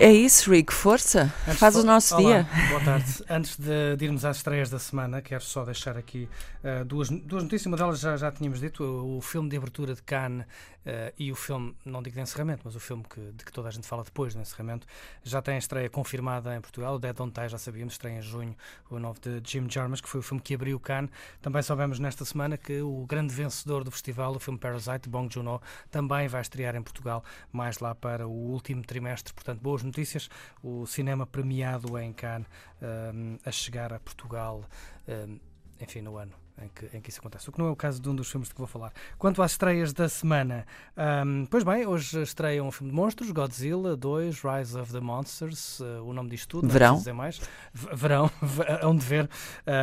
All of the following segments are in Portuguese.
É isso, Rick, força. Antes Faz o nosso Olá, dia. Boa tarde. Antes de, de irmos às estreias da semana, quero só deixar aqui uh, duas, duas notícias. Uma delas já, já tínhamos dito: o, o filme de abertura de Cannes uh, e o filme, não digo de encerramento, mas o filme que, de que toda a gente fala depois do encerramento, já tem a estreia confirmada em Portugal. O Dead Don't Die, já sabíamos, estreia em junho, o novo de Jim Jarmusch, que foi o filme que abriu Cannes. Também soubemos nesta semana que o grande vencedor do festival, o filme Parasite, Bong Joon-ho, também vai estrear em Portugal, mais lá para o último trimestre. Portanto, boas notícias. O cinema premiado em Cannes um, a chegar a Portugal, um, enfim, no ano. Em que, em que isso acontece. O que não é o caso de um dos filmes de que vou falar. Quanto às estreias da semana, um, pois bem, hoje estreia um filme de monstros, Godzilla 2, Rise of the Monsters, uh, o nome disto tudo, Verão. não preciso dizer mais. V- Verão, hão de ver.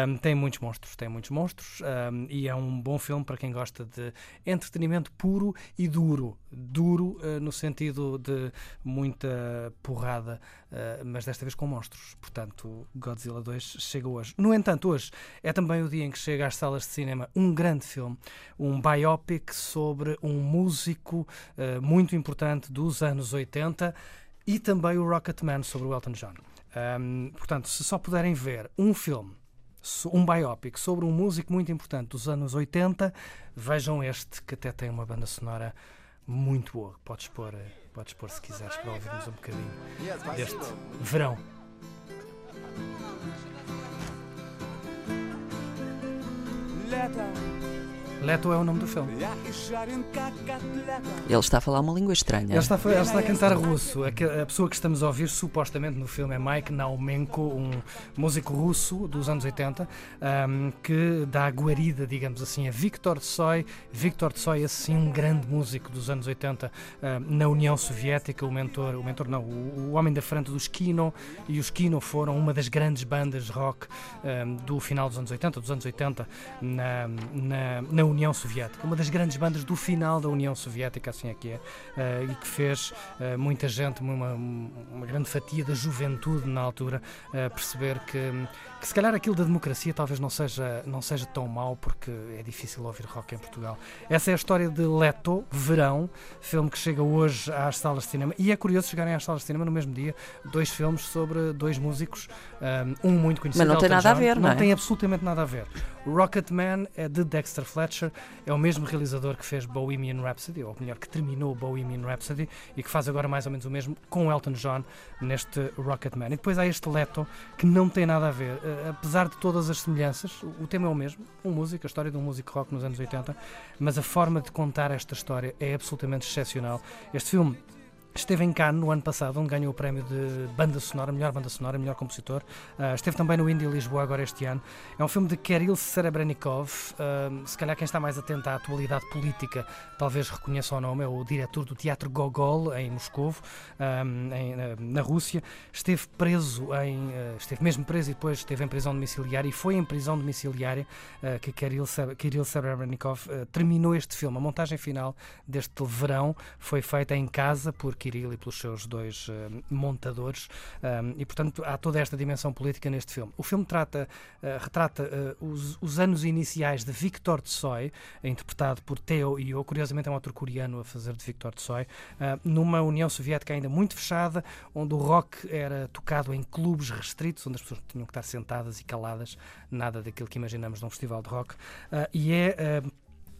Um, tem muitos monstros, tem muitos monstros um, e é um bom filme para quem gosta de entretenimento puro e duro. Duro uh, no sentido de muita porrada, uh, mas desta vez com monstros. Portanto, Godzilla 2 chega hoje. No entanto, hoje é também o dia em que chega às salas de cinema um grande filme, um biopic sobre um músico uh, muito importante dos anos 80 e também o Rocketman sobre o Elton John. Um, portanto, se só puderem ver um filme, um biopic sobre um músico muito importante dos anos 80, vejam este que até tem uma banda sonora muito boa. Podes pôr, eh, podes pôr se quiseres para ouvirmos um bocadinho deste verão. letter Leto é o nome do filme. Ele está a falar uma língua estranha. Ele está, ele está a cantar russo. A, que- a pessoa que estamos a ouvir, supostamente, no filme é Mike Naumenko, um músico russo dos anos 80, ahm, que dá guarida, digamos assim, a Viktor Tsoi. Viktor Tsoi, esse sim, um grande músico dos anos 80 ahm, na União Soviética, o mentor, o mentor não, o, o homem da frente dos Kino, e os Kino foram uma das grandes bandas rock ahm, do final dos anos 80, dos anos 80, na, na, na União Soviética. Uma das grandes bandas do final da União Soviética, assim é que é, eh, e que fez eh, muita gente, uma, uma grande fatia da juventude na altura, eh, perceber que, que se calhar aquilo da democracia talvez não seja, não seja tão mau, porque é difícil ouvir rock em Portugal. Essa é a história de Leto, Verão, filme que chega hoje às salas de cinema, e é curioso chegarem às salas de cinema no mesmo dia, dois filmes sobre dois músicos, um muito conhecido. Mas não tem nada a John, ver, não é? tem absolutamente nada a ver. Rocketman é de Dexter Fletcher, é o mesmo realizador que fez Bohemian Rhapsody, ou melhor, que terminou Bohemian Rhapsody e que faz agora mais ou menos o mesmo com Elton John neste Rocketman. E depois há este Leto que não tem nada a ver, Eh, apesar de todas as semelhanças, o tema é o mesmo, um músico, a história de um músico rock nos anos 80, mas a forma de contar esta história é absolutamente excepcional. Este filme Esteve em Cannes no ano passado, onde ganhou o prémio de banda sonora, melhor banda sonora, melhor compositor. Ah, esteve também no Indie Lisboa agora este ano. É um filme de Kirill Serebrennikov. Ah, se calhar quem está mais atento à atualidade política talvez reconheça o nome. É o diretor do Teatro Gogol em Moscou, ah, em- na- Rússia. Esteve preso em, ah, esteve mesmo preso e depois esteve em prisão domiciliária e foi em prisão domiciliária ah, que Kirill, Kirill Serebrennikov ah, terminou este filme. A montagem final deste verão foi feita em casa por Kirill e pelos seus dois eh, montadores e portanto há toda esta dimensão política neste filme. O filme trata, eh, retrata eh, os, os anos iniciais de Viktor Tsoi, interpretado por Teo Yo, curiosamente é um ator coreano a fazer de Viktor Tsoi, ah, numa União Soviética ainda muito fechada, onde o rock era tocado em clubes restritos, onde as pessoas tinham que estar sentadas e caladas, nada daquilo que imaginamos num festival de rock, Ah, e é ah,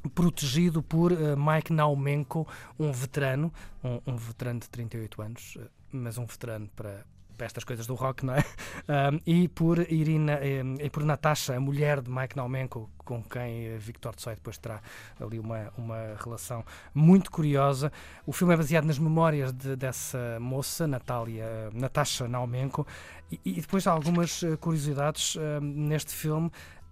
protegido por eh, Mike Naumenko, um veterano, um, um veterano de 38 anos, eh, mas um veterano para, para estas coisas do rock, não é? Um, e por Irina eh, e por Natasha, a mulher de Mike Naumenko, com quem Victor Tsoi depois terá ali uma, uma relação muito curiosa. O filme é baseado nas memórias de- dessa moça, Natália, Natasha Naumenko, e, e depois há algumas curiosidades eh, neste filme.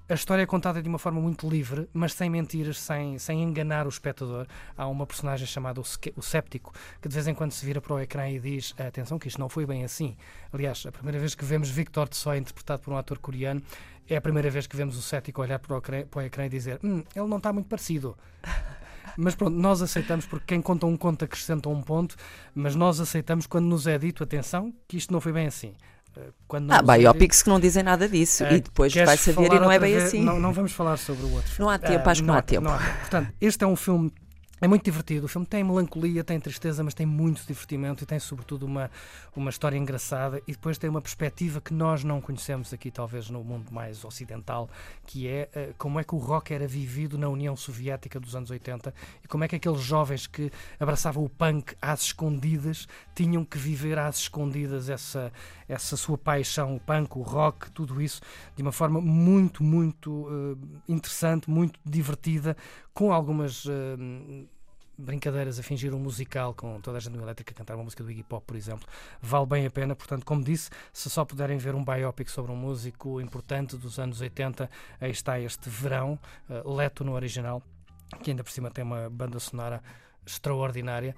A história é contada de uma forma muito livre, mas sem mentiras, sem, sem enganar o espectador. Há uma personagem chamada o, Séptico, que de vez em quando se vira para o ecrã e diz: Atenção, que isto não foi bem assim. Aliás, a primeira vez que vemos Victor Tsoi interpretado por um ator coreano é a primeira vez que vemos o Séptico olhar para o ecrã, para o ecrã e dizer: hum, ele não está muito parecido. Mas pronto, nós aceitamos porque quem conta um conto acrescenta um ponto, mas nós aceitamos quando nos é dito, atenção, que isto não foi bem assim. Quando Há é biopics que não dizem nada disso e depois eh, queres vai saber e não é bem vez? assim. Não, não vamos falar sobre o outro. Não há tempo, Eh, acho que não há tempo. não há tempo. Portanto, este é um filme. É muito divertido. O filme tem melancolia, tem tristeza, mas tem muito divertimento e tem, sobretudo, uma, uma história engraçada. E depois tem uma perspectiva que nós não conhecemos aqui, talvez no mundo mais ocidental, que é eh, como é que o rock era vivido na União Soviética dos anos 80 e como é que aqueles jovens que abraçavam o punk às escondidas tinham que viver às escondidas essa, essa sua paixão, o punk, o rock, tudo isso, de uma forma muito, muito eh, interessante, muito divertida, com algumas eh, brincadeiras a fingir um musical com toda a gente no elétrica a cantar uma música do Iggy Pop, por exemplo, vale bem a pena. Portanto, como disse, se só puderem ver um biopic sobre um músico importante dos anos 80, aí está este verão, eh, Leto no original, que ainda por cima tem uma banda sonora extraordinária,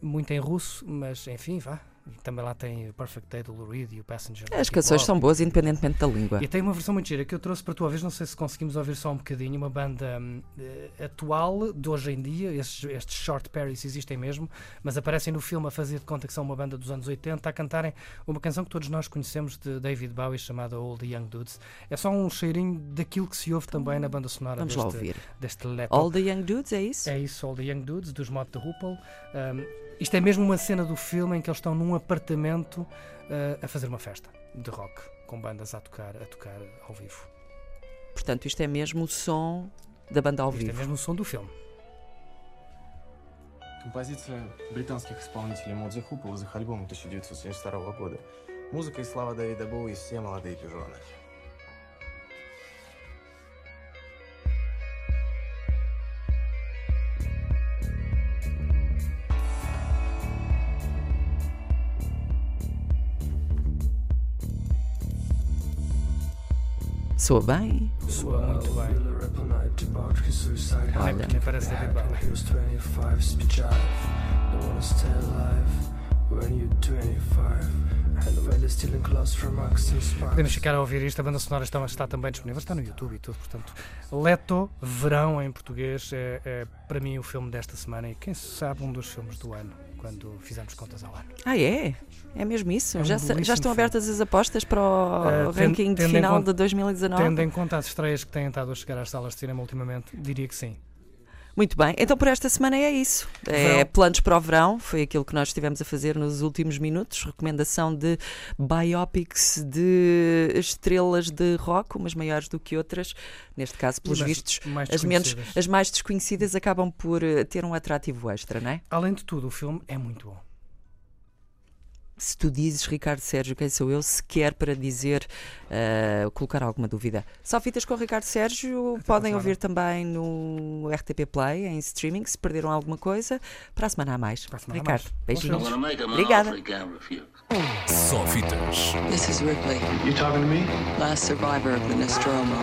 muito em russo, mas enfim, vá. Também lá tem o Perfect Day do Lou Reed e o Passenger. As canções são boas independentemente da língua. E tem uma versão muito gira que eu trouxe para a tua vez, não sei se conseguimos ouvir só um bocadinho, uma banda hum, eh, atual de hoje em dia, estes, estes short Paris existem mesmo, mas aparecem no filme a fazer de conta que são uma banda dos anos 80 a cantarem uma canção que todos nós conhecemos de David Bowie chamada All the Young Dudes. É só um cheirinho daquilo que se ouve também na banda sonora Vamos deste, lá ouvir. deste. All the Young Dudes, é isso? É isso, All the Young Dudes, dos Mod the Hoople. Um, isto é mesmo uma cena do filme em que eles estão num apartamento uh, a fazer uma festa de rock, com bandas a tocar, a tocar ao vivo. Portanto, isto é mesmo o som da banda ao Isto é vivo. mesmo o som do filme. Композиция британских исполнителей Модзи Хупл из их альбома 1972 года. Музыка и слава Дэвида Боуи «Все молодые пижоны». Soa bem? Soa muito bem. Olha. Nem parece David Bowie. Podemos ficar a ouvir isto, a banda sonora está, está também disponível, está no YouTube e tudo, portanto. Leto, Verão em português, é, é para mim o filme desta semana e quem sabe um dos filmes do ano, quando fizermos contas ao ano. Ah, é? É mesmo isso? É um já, já estão abertas as apostas para o ten- ranking tendo em final conta- de 2019? Tendo em conta as estreias que têm estado a chegar às salas de cinema ultimamente, diria que sim. Muito bem, então por esta semana é isso. É planos para o verão, foi aquilo que nós estivemos a fazer nos últimos minutos. Recomendação de biopics de estrelas de rock, umas maiores do que outras. Neste caso, pelos Mas vistos, mais as, menos, as mais desconhecidas acabam por eh, ter um atrativo extra, não é? Além de tudo, o filme é muito bom. Se tu dizes, Ricardo Sérgio, quem sou eu, sequer para dizer, eh, colocar alguma dúvida. Só fitas com o Ricardo Sérgio, Até podem ouvir também no RTP Play, em streaming, se perderam alguma coisa. Para a semana a mais. Para a semana Ricardo, mais. beijinhos. Obrigada. Só fitas. This is Ripley, You talking to me? last survivor of the Nostromo.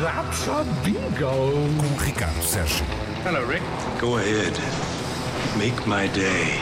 That's a bingo. Com Ricardo Sérgio. Hello, Rick. Go ahead. Make my day.